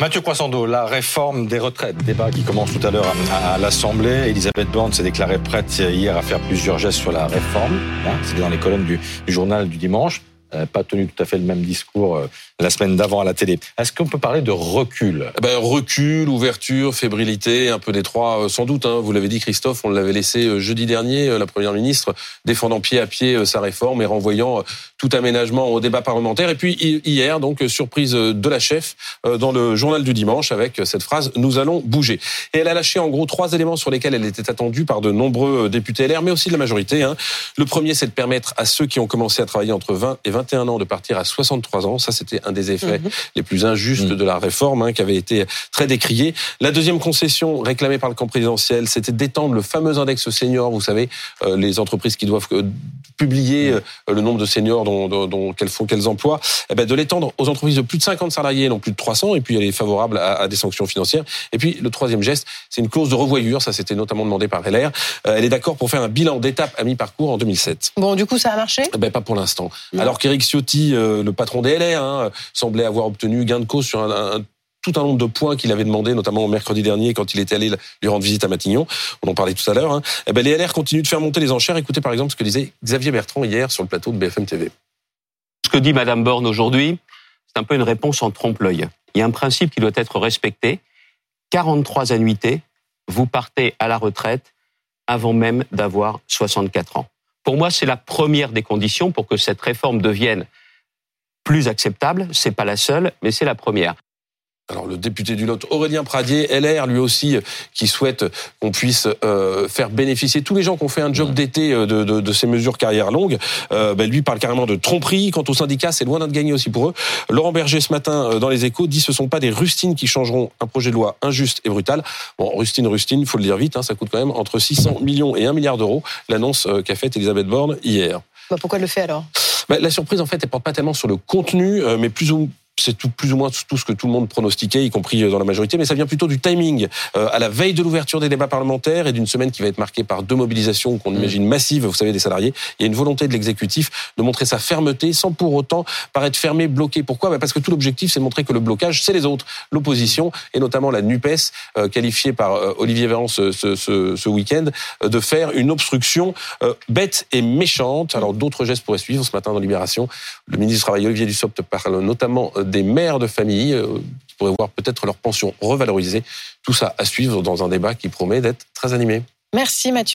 Mathieu Croissando, la réforme des retraites, débat qui commence tout à l'heure à, l'Assemblée. Elisabeth Borne s'est déclarée prête hier à faire plusieurs gestes sur la réforme. Hein, C'était dans les colonnes du journal du dimanche pas tenu tout à fait le même discours euh, la semaine d'avant à la télé. Est-ce qu'on peut parler de recul? Eh ben, Recul, ouverture, fébrilité, un peu des trois euh, sans doute. Hein. Vous l'avez dit Christophe, on l'avait laissé euh, jeudi dernier, la Première ministre défendant pied à pied sa réforme et renvoyant tout aménagement au débat parlementaire. Et puis hier, donc surprise de la chef dans le journal du dimanche avec cette phrase « Nous allons bouger ». Et elle a lâché en gros trois éléments sur lesquels elle était attendue par de nombreux députés LR, mais aussi de la majorité. Hein. Le premier, c'est de permettre à ceux qui ont commencé à travailler entre 20 et 20 21 ans de partir à 63 ans. Ça, c'était un des effets mhm. les plus injustes mhm. de la réforme hein, qui avait été très décrié. La deuxième concession réclamée par le camp présidentiel, c'était d'étendre le fameux index senior. Vous savez, euh, les entreprises qui doivent euh, publier mhm. euh, le nombre de seniors dont, dont, dont qu'elles font, qu'elles emploient, eh ben, de l'étendre aux entreprises de plus de 50 salariés, non plus de 300. Et puis, elle est favorable à, à des sanctions financières. Et puis, le troisième geste, c'est une clause de revoyure. Ça, c'était notamment demandé par LR. elle est d'accord pour faire un bilan d'étape à mi-parcours en 2007. Bon, du coup, ça a marché? Eh ben, Pas pour l'instant. Alors qu'Éric Ciotti, euh, le patron des LR, hein, semblait avoir obtenu gain de cause sur un, tout un nombre de points qu'il avait demandé, notamment mercredi dernier quand il était allé lui rendre visite à Matignon. On en parlait tout à l'heure. Hein. Eh ben, les LR continuent de faire monter les enchères. Écoutez par exemple ce que disait Xavier Bertrand hier sur le plateau de BFM TV. Ce que dit Madame Borne aujourd'hui, c'est un peu une réponse en trompe-l'œil. Il y a un principe qui doit être respecté. 43 annuités, vous partez à la retraite avant même d'avoir 64 ans. Pour moi, c'est la première des conditions pour que cette réforme devienne plus acceptable. C'est pas la seule, mais c'est la première. Alors le député du Lot, Aurélien Pradier, LR, lui aussi, euh, qui souhaite qu'on puisse euh, faire bénéficier tous les gens qui ont fait un job d'été euh, de, de, de, ces mesures carrière longue. Euh, ben, lui parle carrément de tromperie. Quant aux syndicats, c'est loin d'être gagné aussi pour eux. Laurent Berger, ce matin, dans les échos, dit ce sont pas des rustines qui changeront un projet de loi injuste et brutal. Bon, rustine, rustine, faut le dire vite, hein, ça coûte quand même entre 600 millions et 1 milliard d'euros, l'annonce qu'a faite Elisabeth Borne hier. Bah pourquoi elle le fait alors? Bah, La surprise, en fait, elle porte pas tellement sur le contenu, mais plus ou c'est tout, plus ou moins tout ce que tout le monde pronostiquait, y compris euh, dans la majorité, mais ça vient plutôt du timing. Euh, à la veille de l'ouverture des débats parlementaires et d'une semaine qui va être marquée par deux mobilisations qu'on mm. imagine massives, vous savez, des salariés, il y a une volonté de l'exécutif de montrer sa fermeté sans pour autant paraître fermé, bloqué. Pourquoi? Bah, Parce que tout l'objectif, c'est de montrer que le blocage, c'est les autres, l'opposition, et notamment la NUPES, euh, qualifiée par euh, Olivier Véran ce, ce, ce, ce week-end, de faire une obstruction bête et méchante. Alors d'autres gestes pourraient suivre ce matin dans Libération. Le ministre du Travail, Olivier Dussopt, parle notamment des mères de famille euh, qui pourraient voir peut-être leur pension revalorisée. Tout ça à suivre dans un débat qui promet d'être très animé. Merci Mathieu.